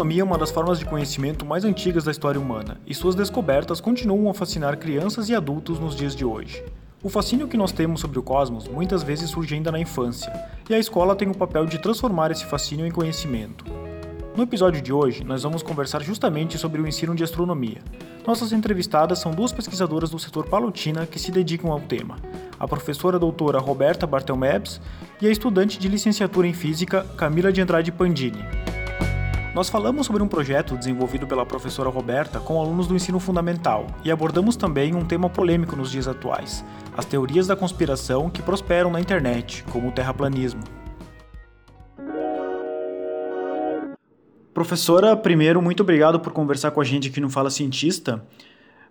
astronomia é uma das formas de conhecimento mais antigas da história humana, e suas descobertas continuam a fascinar crianças e adultos nos dias de hoje. O fascínio que nós temos sobre o cosmos muitas vezes surge ainda na infância, e a escola tem o papel de transformar esse fascínio em conhecimento. No episódio de hoje, nós vamos conversar justamente sobre o ensino de astronomia. Nossas entrevistadas são duas pesquisadoras do setor Palotina que se dedicam ao tema: a professora doutora Roberta Bartelmebs e a estudante de licenciatura em física Camila de Andrade Pandini. Nós falamos sobre um projeto desenvolvido pela professora Roberta com alunos do ensino fundamental e abordamos também um tema polêmico nos dias atuais: as teorias da conspiração que prosperam na internet, como o terraplanismo. Professora, primeiro, muito obrigado por conversar com a gente aqui no Fala Cientista.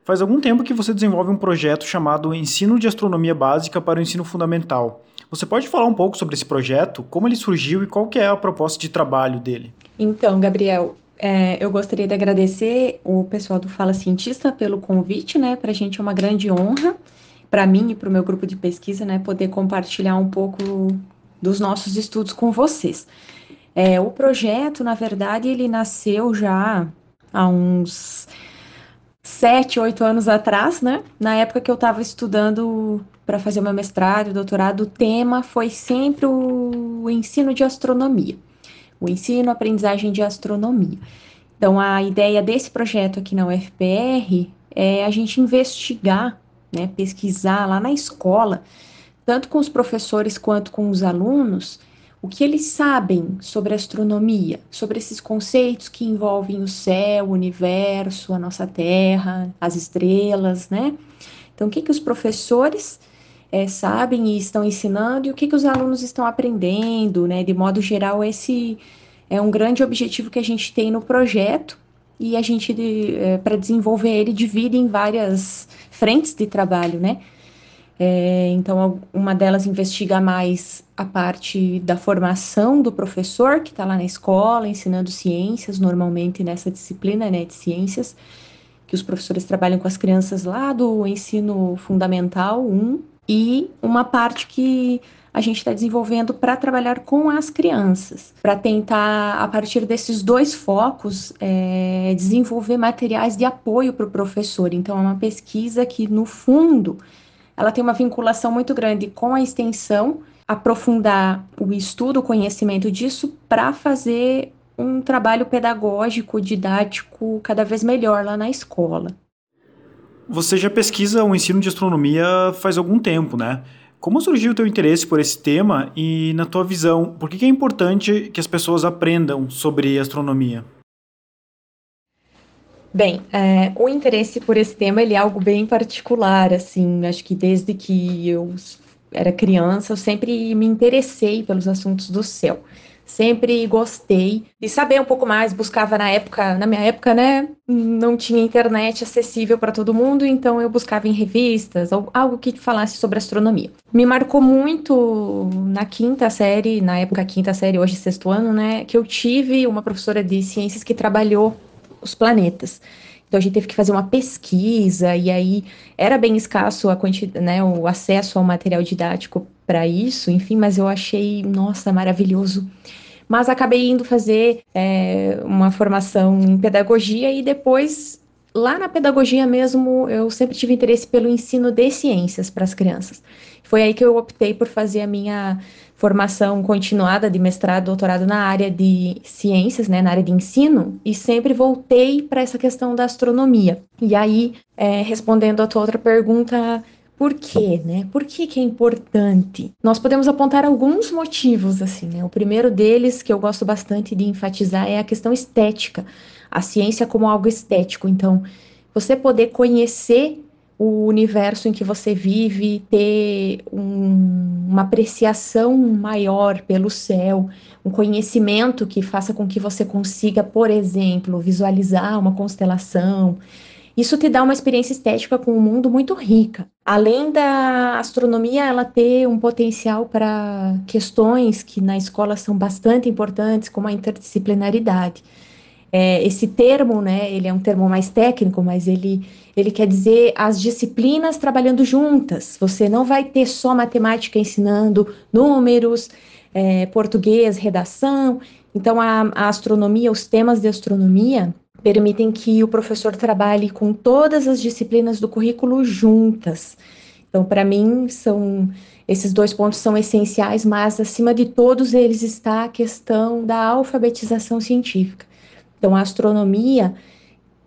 Faz algum tempo que você desenvolve um projeto chamado Ensino de Astronomia Básica para o Ensino Fundamental. Você pode falar um pouco sobre esse projeto, como ele surgiu e qual que é a proposta de trabalho dele? Então, Gabriel, é, eu gostaria de agradecer o pessoal do Fala Cientista pelo convite, né? Para a gente é uma grande honra, para mim e para o meu grupo de pesquisa, né? Poder compartilhar um pouco dos nossos estudos com vocês. É, o projeto, na verdade, ele nasceu já há uns sete, oito anos atrás, né? Na época que eu estava estudando para fazer meu mestrado, doutorado, o tema foi sempre o, ensino de astronomia, o ensino, aprendizagem de astronomia. Então, a ideia desse projeto aqui na UFPR é a gente investigar, né, pesquisar lá na escola, tanto com os professores quanto com os alunos, o que eles sabem sobre astronomia, sobre esses conceitos que envolvem o céu, o universo, a nossa Terra, as estrelas, né? Então, o que, que os professores é, sabem e estão ensinando e o que, que os alunos estão aprendendo, né? De modo geral, esse é um grande objetivo que a gente tem no projeto e a gente, é, para desenvolver ele, divide em várias frentes de trabalho, né? É, então, uma delas investiga mais a parte da formação do professor que está lá na escola, ensinando ciências, normalmente nessa disciplina né, de ciências, que os professores trabalham com as crianças lá do ensino fundamental 1 e uma parte que a gente está desenvolvendo para trabalhar com as crianças, para tentar, a partir desses dois focos, é, desenvolver materiais de apoio para o professor. Então, é uma pesquisa que, no fundo, ela tem uma vinculação muito grande com a extensão, aprofundar o estudo, o conhecimento disso, para fazer um trabalho pedagógico, didático cada vez melhor lá na escola. Você já pesquisa o ensino de astronomia faz algum tempo, né? Como surgiu o teu interesse por esse tema e, na tua visão, por que é importante que as pessoas aprendam sobre astronomia? Bem, é, o interesse por esse tema ele é algo bem particular, assim, acho que desde que eu era criança eu sempre me interessei pelos assuntos do céu sempre gostei de saber um pouco mais, buscava na época, na minha época, né, não tinha internet acessível para todo mundo, então eu buscava em revistas, algo que falasse sobre astronomia. Me marcou muito na quinta série, na época quinta série, hoje sexto ano, né, que eu tive uma professora de ciências que trabalhou os planetas. Então a gente teve que fazer uma pesquisa e aí era bem escasso a quantidade, né, o acesso ao material didático para isso, enfim, mas eu achei, nossa, maravilhoso. Mas acabei indo fazer é, uma formação em pedagogia e depois, lá na pedagogia mesmo, eu sempre tive interesse pelo ensino de ciências para as crianças. Foi aí que eu optei por fazer a minha formação continuada de mestrado, doutorado na área de ciências, né, na área de ensino, e sempre voltei para essa questão da astronomia. E aí, é, respondendo a tua outra pergunta, por quê, né? Por que, que é importante? Nós podemos apontar alguns motivos, assim, né? O primeiro deles, que eu gosto bastante de enfatizar, é a questão estética. A ciência como algo estético. Então, você poder conhecer o universo em que você vive, ter um, uma apreciação maior pelo céu, um conhecimento que faça com que você consiga, por exemplo, visualizar uma constelação, isso te dá uma experiência estética com o mundo muito rica. Além da astronomia, ela ter um potencial para questões que na escola são bastante importantes, como a interdisciplinaridade. É, esse termo, né, ele é um termo mais técnico, mas ele, ele quer dizer as disciplinas trabalhando juntas. Você não vai ter só matemática ensinando números, é, português, redação, Então, a, a astronomia, os temas de astronomia, permitem que o professor trabalhe com todas as disciplinas do currículo juntas. Então, para mim, são esses dois pontos são essenciais, mas acima de todos eles está a questão da alfabetização científica. Então, a astronomia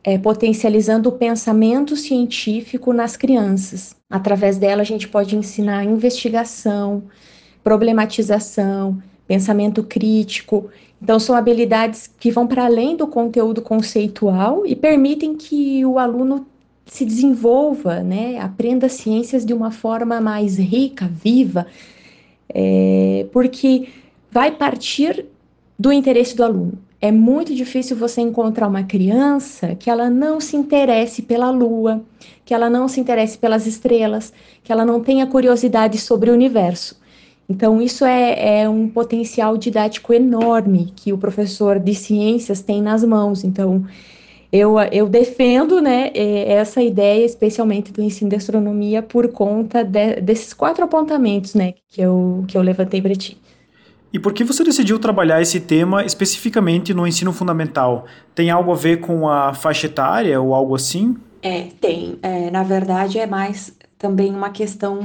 é potencializando o pensamento científico nas crianças. Através dela, a gente pode ensinar investigação, problematização, pensamento crítico. Então, são habilidades que vão para além do conteúdo conceitual e permitem que o aluno se desenvolva, né, aprenda ciências de uma forma mais rica, viva, é, porque vai partir do interesse do aluno. É muito difícil você encontrar uma criança que ela não se interesse pela lua, que ela não se interesse pelas estrelas, que ela não tenha curiosidade sobre o universo. Então, isso é, é, um potencial didático enorme que o professor de ciências tem nas mãos. Então, eu, eu defendo né, essa ideia, especialmente do ensino de astronomia, por conta de, desses quatro apontamentos né, que, eu, que eu levantei para ti. E por que você decidiu trabalhar esse tema especificamente no ensino fundamental? Tem algo a ver com a faixa etária ou algo assim? É, tem. É, na verdade, é mais também uma questão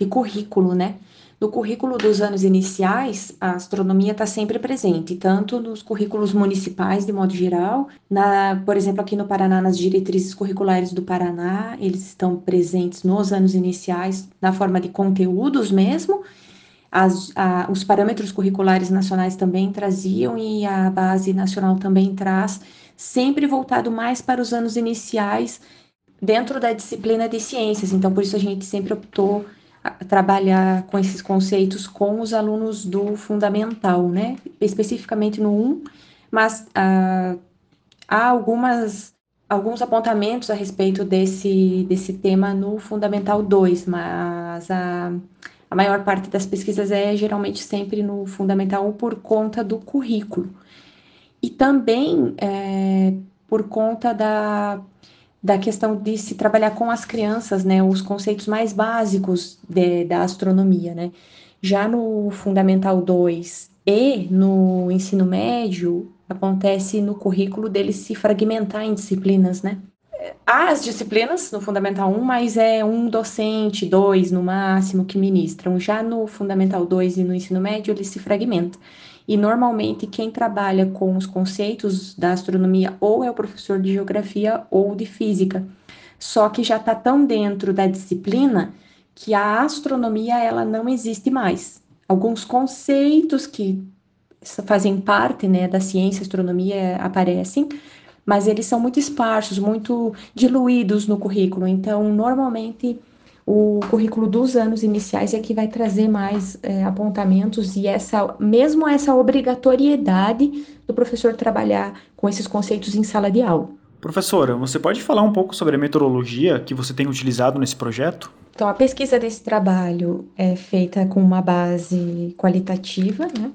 de currículo, né? No currículo dos anos iniciais, a astronomia está sempre presente, tanto nos currículos municipais, de modo geral, na, por exemplo, aqui no Paraná, nas diretrizes curriculares do Paraná, eles estão presentes nos anos iniciais, na forma de conteúdos mesmo. As, a, os parâmetros curriculares nacionais também traziam e a base nacional também traz, sempre voltado mais para os anos iniciais dentro da disciplina de ciências. Então, por isso a gente sempre optou trabalhar com esses conceitos com os alunos do fundamental, né? Especificamente no 1, mas ah, há algumas alguns apontamentos a respeito desse, desse tema no Fundamental 2, mas a, a maior parte das pesquisas é geralmente sempre no Fundamental 1 por conta do currículo. E também é, por conta da da questão de se trabalhar com as crianças, né, os conceitos mais básicos de, da astronomia, né. Já no Fundamental 2 e no ensino médio, acontece no currículo dele se fragmentar em disciplinas, né. Há as disciplinas no Fundamental 1, mas é um docente, dois no máximo, que ministram. Já no Fundamental 2 e no ensino médio, ele se fragmenta. E normalmente quem trabalha com os conceitos da astronomia ou é o professor de geografia ou de física. Só que já está tão dentro da disciplina que a astronomia ela não existe mais. Alguns conceitos que fazem parte né, da ciência astronomia aparecem, mas eles são muito esparsos, muito diluídos no currículo. Então, normalmente o currículo dos anos iniciais é que vai trazer mais é, apontamentos e essa, mesmo essa obrigatoriedade do professor trabalhar com esses conceitos em sala de aula. Professora, você pode falar um pouco sobre a metodologia que você tem utilizado nesse projeto? Então, a pesquisa desse trabalho é feita com uma base qualitativa, né?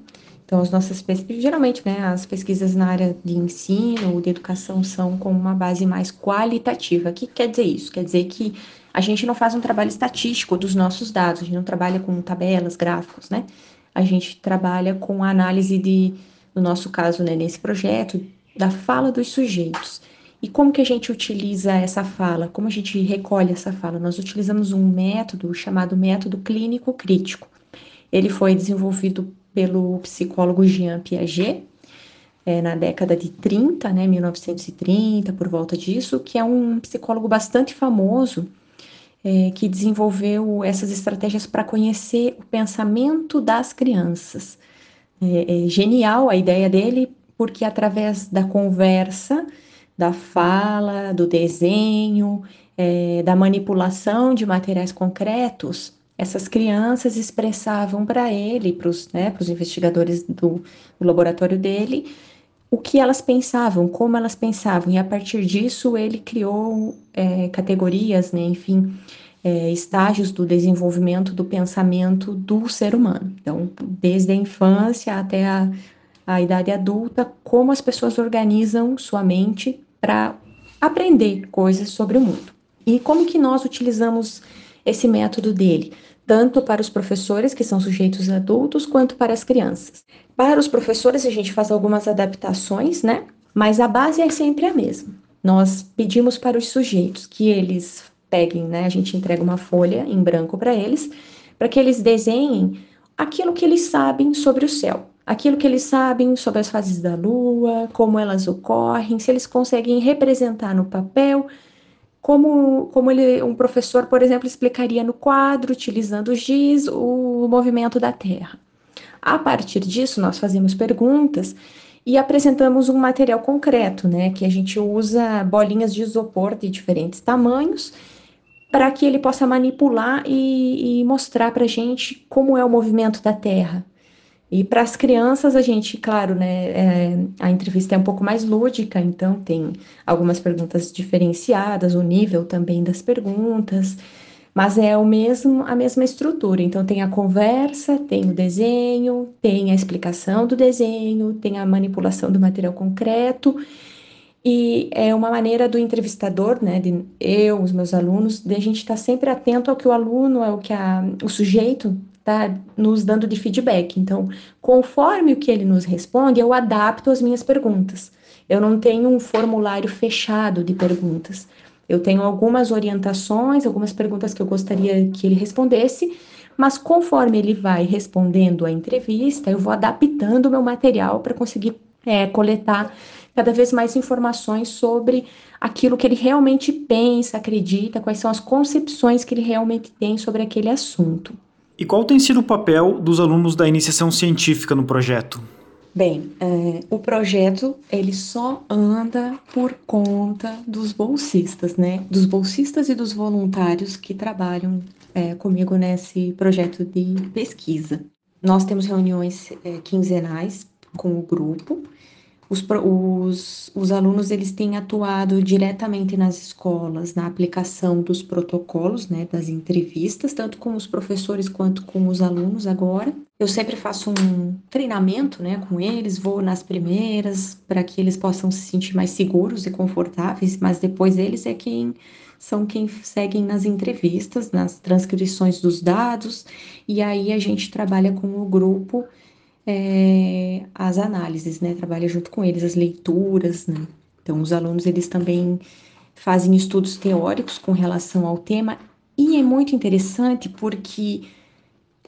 Então, as nossas pesquisas, geralmente, né, as pesquisas na área de ensino ou de educação são com uma base mais qualitativa. O que quer dizer isso? Quer dizer que a gente não faz um trabalho estatístico dos nossos dados, a gente não trabalha com tabelas, gráficos, né? A gente trabalha com a análise de, no nosso caso, né, nesse projeto, da fala dos sujeitos. E como que a gente utiliza essa fala? Como a gente recolhe essa fala? Nós utilizamos um método chamado método clínico crítico. Ele foi desenvolvido pelo psicólogo Jean Piaget, é, na década de 30, né, 1930, por volta disso, que é um psicólogo bastante famoso é, que desenvolveu essas estratégias para conhecer o pensamento das crianças. É, é genial a ideia dele, porque através da conversa, da fala, do desenho, é, da manipulação de materiais concretos, essas crianças expressavam para ele, para os né, investigadores do, do laboratório dele, o que elas pensavam, como elas pensavam, e a partir disso ele criou é, categorias, né, enfim, é, estágios do desenvolvimento do pensamento do ser humano. Então, desde a infância até a, a idade adulta, como as pessoas organizam sua mente para aprender coisas sobre o mundo. E como que nós utilizamos esse método dele, tanto para os professores, que são sujeitos adultos, quanto para as crianças. Para os professores, a gente faz algumas adaptações, né? Mas a base é sempre a mesma. Nós pedimos para os sujeitos que eles peguem, né? A gente entrega uma folha em branco para eles, para que eles desenhem aquilo que eles sabem sobre o céu, aquilo que eles sabem sobre as fases da lua, como elas ocorrem, se eles conseguem representar no papel, como, como ele, um professor, por exemplo, explicaria no quadro, utilizando o giz, o movimento da Terra. A partir disso, nós fazemos perguntas e apresentamos um material concreto, né, que a gente usa bolinhas de isopor de diferentes tamanhos para que ele possa manipular e, e mostrar para a gente como é o movimento da Terra. E para as crianças, a gente, claro, né, é, a entrevista é um pouco mais lúdica, então tem algumas perguntas diferenciadas, o nível também das perguntas, mas é o mesmo, a mesma estrutura. Então tem a conversa, tem o desenho, tem a explicação do desenho, tem a manipulação do material concreto. E é uma maneira do entrevistador, né, de eu, os meus alunos, de a gente estar tá sempre atento ao que o aluno, ao que a, o sujeito está nos dando de feedback. Então, conforme o que ele nos responde, eu adapto as minhas perguntas. Eu não tenho um formulário fechado de perguntas. Eu tenho algumas orientações, algumas perguntas que eu gostaria que ele respondesse, mas conforme ele vai respondendo a entrevista, eu vou adaptando o meu material para conseguir é, coletar cada vez mais informações sobre aquilo que ele realmente pensa, acredita, quais são as concepções que ele realmente tem sobre aquele assunto. E qual tem sido o papel dos alunos da iniciação científica no projeto? Bem, é, o projeto ele só anda por conta dos bolsistas, né? Dos bolsistas e dos voluntários que trabalham é, comigo nesse projeto de pesquisa. Nós temos reuniões é, quinzenais com o grupo os, os, os alunos eles têm atuado diretamente nas escolas na aplicação dos protocolos, né, das entrevistas, tanto com os professores quanto com os alunos agora. Eu sempre faço um treinamento, né, com eles, vou nas primeiras para que eles possam se sentir mais seguros e confortáveis, mas depois eles é quem são quem seguem nas entrevistas, nas transcrições dos dados, e aí a gente trabalha com o grupo é, as análises, né? Trabalha junto com eles as leituras, né? Então, os alunos eles também fazem estudos teóricos com relação ao tema e é muito interessante porque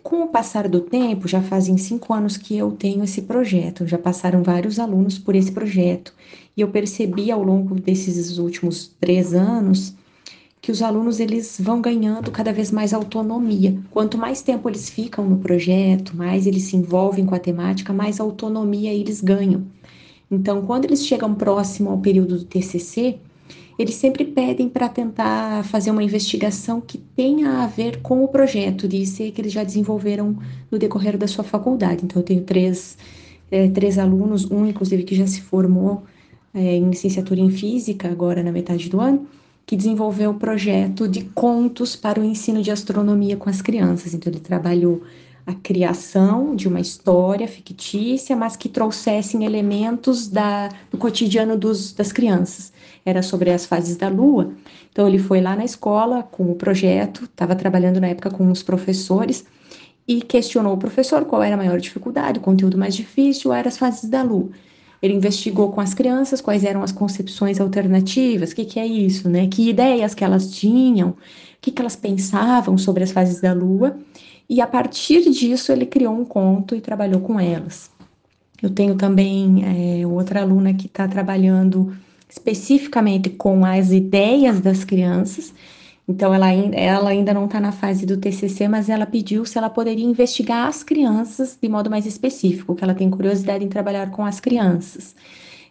com o passar do tempo, já fazem cinco anos que eu tenho esse projeto, já passaram vários alunos por esse projeto, e eu percebi ao longo desses últimos três anos que os alunos eles vão ganhando cada vez mais autonomia. Quanto mais tempo eles ficam no projeto, mais eles se envolvem com a temática, mais autonomia eles ganham. Então, quando eles chegam próximo ao período do TCC, eles sempre pedem para tentar fazer uma investigação que tenha a ver com o projeto de IC que eles já desenvolveram no decorrer da sua faculdade. Então, eu tenho três, é, três alunos, um inclusive que já se formou é, em licenciatura em física, agora na metade do ano, que desenvolveu o projeto de contos para o ensino de astronomia com as crianças. Então, ele trabalhou a criação de uma história fictícia, mas que trouxessem elementos da, do cotidiano dos, das crianças. Era sobre as fases da Lua. Então, ele foi lá na escola com o projeto, estava trabalhando na época com os professores e questionou o professor qual era a maior dificuldade, o conteúdo mais difícil, eram as fases da Lua. Ele investigou com as crianças quais eram as concepções alternativas, o que, que é isso, né? Que ideias que elas tinham, o que, que elas pensavam sobre as fases da Lua. E a partir disso ele criou um conto e trabalhou com elas. Eu tenho também é, outra aluna que está trabalhando especificamente com as ideias das crianças então, ela, ela ainda não está na fase do TCC, mas ela pediu se ela poderia investigar as crianças de modo mais específico, que ela tem curiosidade em trabalhar com as crianças.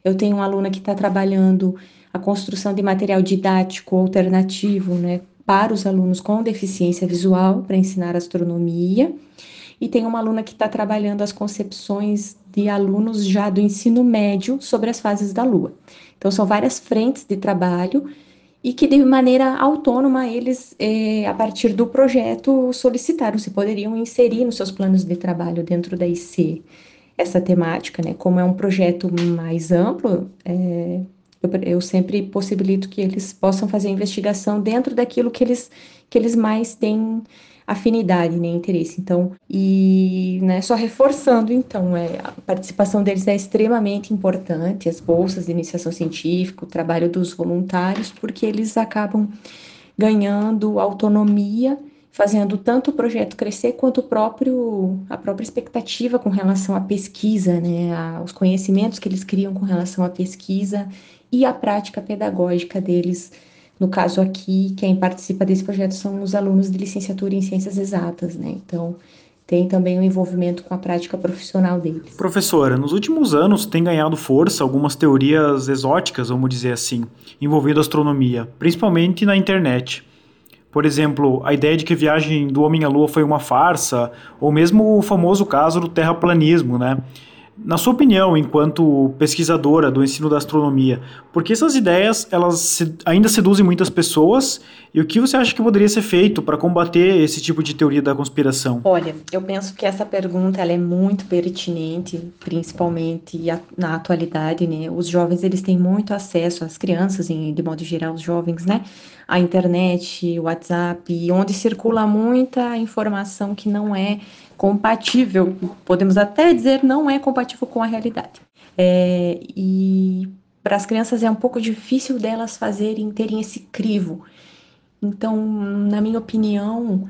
Eu tenho uma aluna que está trabalhando a construção de material didático alternativo, né, para os alunos com deficiência visual, para ensinar astronomia. E tem uma aluna que está trabalhando as concepções de alunos já do ensino médio sobre as fases da Lua. Então, são várias frentes de trabalho e que de maneira autônoma eles, é, a partir do projeto, solicitaram se poderiam inserir nos seus planos de trabalho dentro da IC essa temática, né? Como é um projeto mais amplo, é, eu, eu sempre possibilito que eles possam fazer investigação dentro daquilo que eles, que eles mais têm afinidade, né, interesse. Então, e né, só reforçando, então, é, a participação deles é extremamente importante, as bolsas de iniciação científica, o trabalho dos voluntários, porque eles acabam ganhando autonomia, fazendo tanto o projeto crescer quanto o próprio, a própria expectativa com relação à pesquisa, né, aos conhecimentos que eles criam com relação à pesquisa e a prática pedagógica deles no caso aqui, quem participa desse projeto são os alunos de licenciatura em ciências exatas, né? Então, tem também o um envolvimento com a prática profissional deles. Professora, nos últimos anos tem ganhado força algumas teorias exóticas, vamos dizer assim, envolvendo astronomia, principalmente na internet. Por exemplo, a ideia de que a viagem do homem à lua foi uma farsa, ou mesmo o famoso caso do terraplanismo, né? Na sua opinião, enquanto pesquisadora do ensino da astronomia, por que essas ideias elas ainda seduzem muitas pessoas e o que você acha que poderia ser feito para combater esse tipo de teoria da conspiração? Olha, eu penso que essa pergunta ela é muito pertinente, principalmente na atualidade, né? Os jovens eles têm muito acesso, as crianças, de modo geral, os jovens, né? A internet, o WhatsApp, onde circula muita informação que não é compatível, podemos até dizer não é compatível com a realidade. É, e para as crianças é um pouco difícil delas fazerem, terem esse crivo. Então, na minha opinião,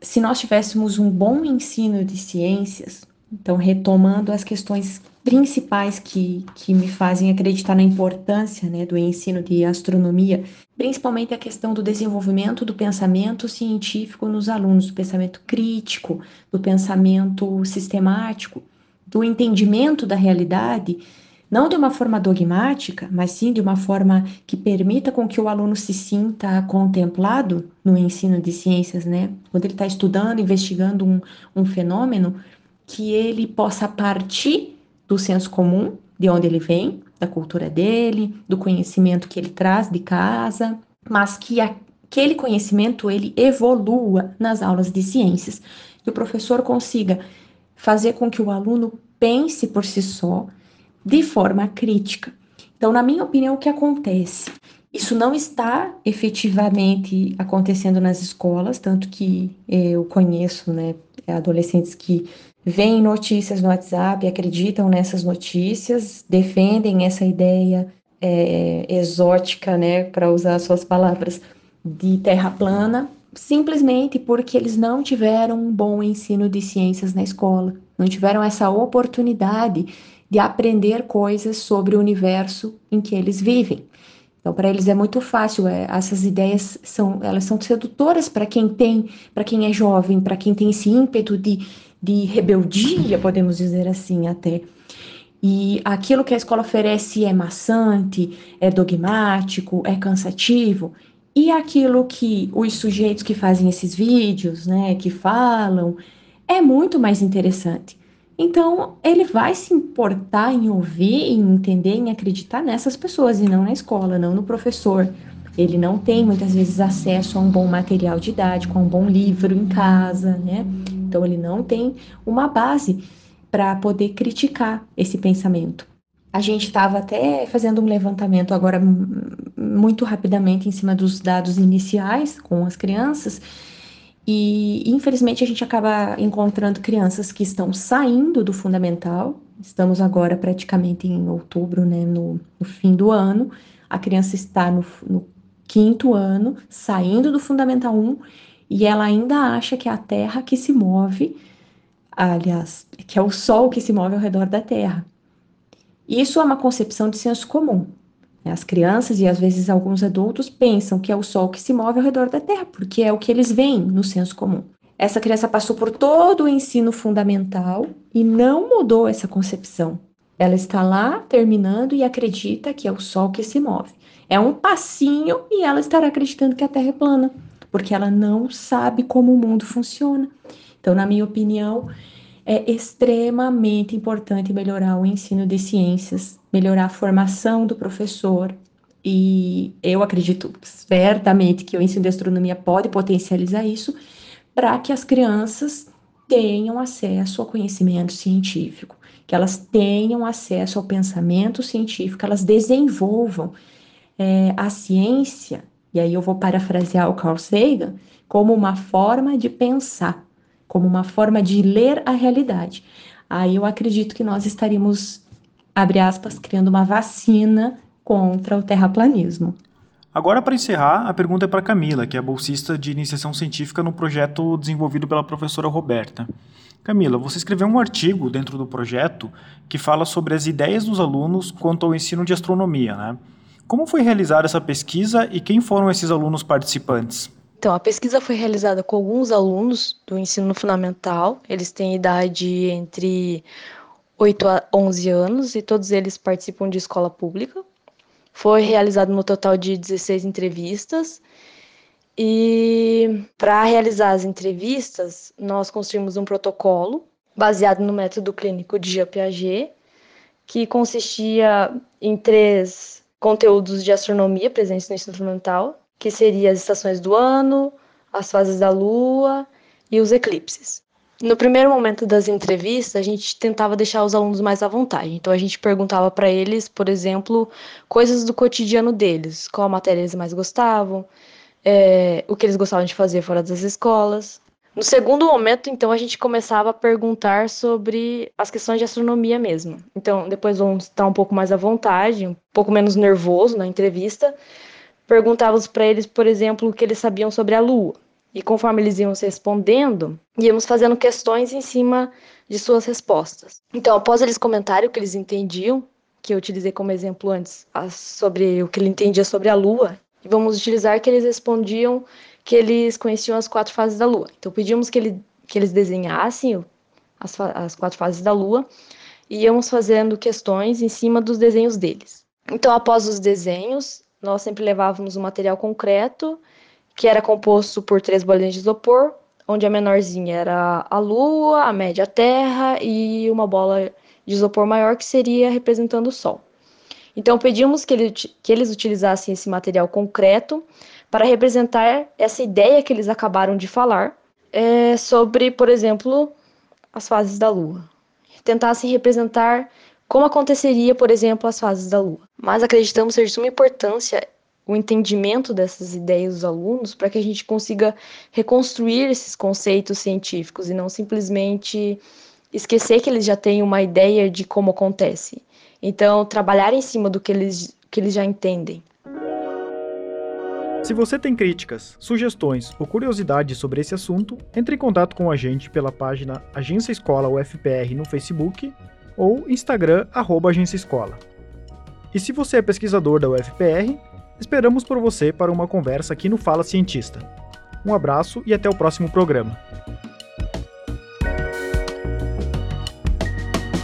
se nós tivéssemos um bom ensino de ciências, então retomando as questões principais que, que me fazem acreditar na importância né, do ensino de astronomia, principalmente a questão do desenvolvimento do pensamento científico nos alunos, do pensamento crítico, do pensamento sistemático, do entendimento da realidade, não de uma forma dogmática, mas sim de uma forma que permita com que o aluno se sinta contemplado no ensino de ciências, né? Quando ele está estudando, investigando um, um fenômeno, que ele possa partir do senso comum, de onde ele vem, da cultura dele, do conhecimento que ele traz de casa, mas que aquele conhecimento ele evolua nas aulas de ciências, que o professor consiga fazer com que o aluno pense por si só de forma crítica. Então, na minha opinião, o que acontece? Isso não está efetivamente acontecendo nas escolas, tanto que eu conheço né, adolescentes que veem notícias no WhatsApp, acreditam nessas notícias, defendem essa ideia é, exótica, né, para usar suas palavras, de terra plana, simplesmente porque eles não tiveram um bom ensino de ciências na escola, não tiveram essa oportunidade de aprender coisas sobre o universo em que eles vivem. Então, para eles é muito fácil. É, essas ideias são, elas são sedutoras para quem tem, para quem é jovem, para quem tem esse ímpeto de de rebeldia, podemos dizer assim até. E aquilo que a escola oferece é maçante, é dogmático, é cansativo. E aquilo que os sujeitos que fazem esses vídeos, né, que falam, é muito mais interessante. Então, ele vai se importar em ouvir, em entender, em acreditar nessas pessoas e não na escola, não no professor. Ele não tem muitas vezes acesso a um bom material didático, a um bom livro em casa, né? Então, ele não tem uma base para poder criticar esse pensamento. A gente estava até fazendo um levantamento agora muito rapidamente em cima dos dados iniciais com as crianças. E infelizmente a gente acaba encontrando crianças que estão saindo do fundamental. Estamos agora praticamente em outubro, né, no, no fim do ano. A criança está no, no quinto ano, saindo do fundamental 1 e ela ainda acha que é a Terra que se move, aliás, que é o Sol que se move ao redor da Terra. Isso é uma concepção de senso comum. As crianças e às vezes alguns adultos pensam que é o Sol que se move ao redor da Terra, porque é o que eles veem no senso comum. Essa criança passou por todo o ensino fundamental e não mudou essa concepção. Ela está lá terminando e acredita que é o Sol que se move. É um passinho e ela estará acreditando que a Terra é plana porque ela não sabe como o mundo funciona. Então, na minha opinião, é extremamente importante melhorar o ensino de ciências, melhorar a formação do professor. E eu acredito certamente que o ensino de astronomia pode potencializar isso para que as crianças tenham acesso ao conhecimento científico, que elas tenham acesso ao pensamento científico, elas desenvolvam é, a ciência, e aí eu vou parafrasear o Carl Sagan, como uma forma de pensar, como uma forma de ler a realidade. Aí eu acredito que nós estaríamos, abre aspas, criando uma vacina contra o terraplanismo. Agora, para encerrar, a pergunta é para Camila, que é bolsista de iniciação científica no projeto desenvolvido pela professora Roberta. Camila, você escreveu um artigo dentro do projeto que fala sobre as ideias dos alunos quanto ao ensino de astronomia, né? Como foi realizada essa pesquisa e quem foram esses alunos participantes? Então, a pesquisa foi realizada com alguns alunos do ensino fundamental. Eles têm idade entre 8 a 11 anos e todos eles participam de escola pública. Foi realizado no total de 16 entrevistas. E para realizar as entrevistas, nós construímos um protocolo baseado no método clínico de Jean Piaget, que consistia em três conteúdos de astronomia presentes no ensino fundamental, que seriam as estações do ano, as fases da lua e os eclipses. No primeiro momento das entrevistas, a gente tentava deixar os alunos mais à vontade. Então, a gente perguntava para eles, por exemplo, coisas do cotidiano deles, qual matéria eles mais gostavam, é, o que eles gostavam de fazer fora das escolas. No segundo momento, então, a gente começava a perguntar sobre as questões de astronomia mesmo. Então, depois vamos estar um pouco mais à vontade, um pouco menos nervoso na entrevista. Perguntávamos para eles, por exemplo, o que eles sabiam sobre a Lua. E conforme eles iam respondendo, íamos fazendo questões em cima de suas respostas. Então, após eles comentarem o que eles entendiam, que eu utilizei como exemplo antes, sobre o que ele entendia sobre a Lua, vamos utilizar que eles respondiam que eles conheciam as quatro fases da Lua. Então, pedimos que, ele, que eles desenhassem as, as quatro fases da Lua e íamos fazendo questões em cima dos desenhos deles. Então, após os desenhos, nós sempre levávamos um material concreto que era composto por três bolinhas de isopor, onde a menorzinha era a Lua, a média a Terra e uma bola de isopor maior que seria representando o Sol. Então pedimos que, ele, que eles utilizassem esse material concreto para representar essa ideia que eles acabaram de falar é, sobre, por exemplo, as fases da Lua. Tentassem representar como aconteceria, por exemplo, as fases da Lua. Mas acreditamos ser de suma importância o entendimento dessas ideias dos alunos para que a gente consiga reconstruir esses conceitos científicos e não simplesmente esquecer que eles já têm uma ideia de como acontece. Então, trabalhar em cima do que eles, que eles já entendem. Se você tem críticas, sugestões ou curiosidades sobre esse assunto, entre em contato com a gente pela página Agência Escola UFPR no Facebook ou Instagram arroba. E se você é pesquisador da UFPR, Esperamos por você para uma conversa aqui no Fala Cientista. Um abraço e até o próximo programa.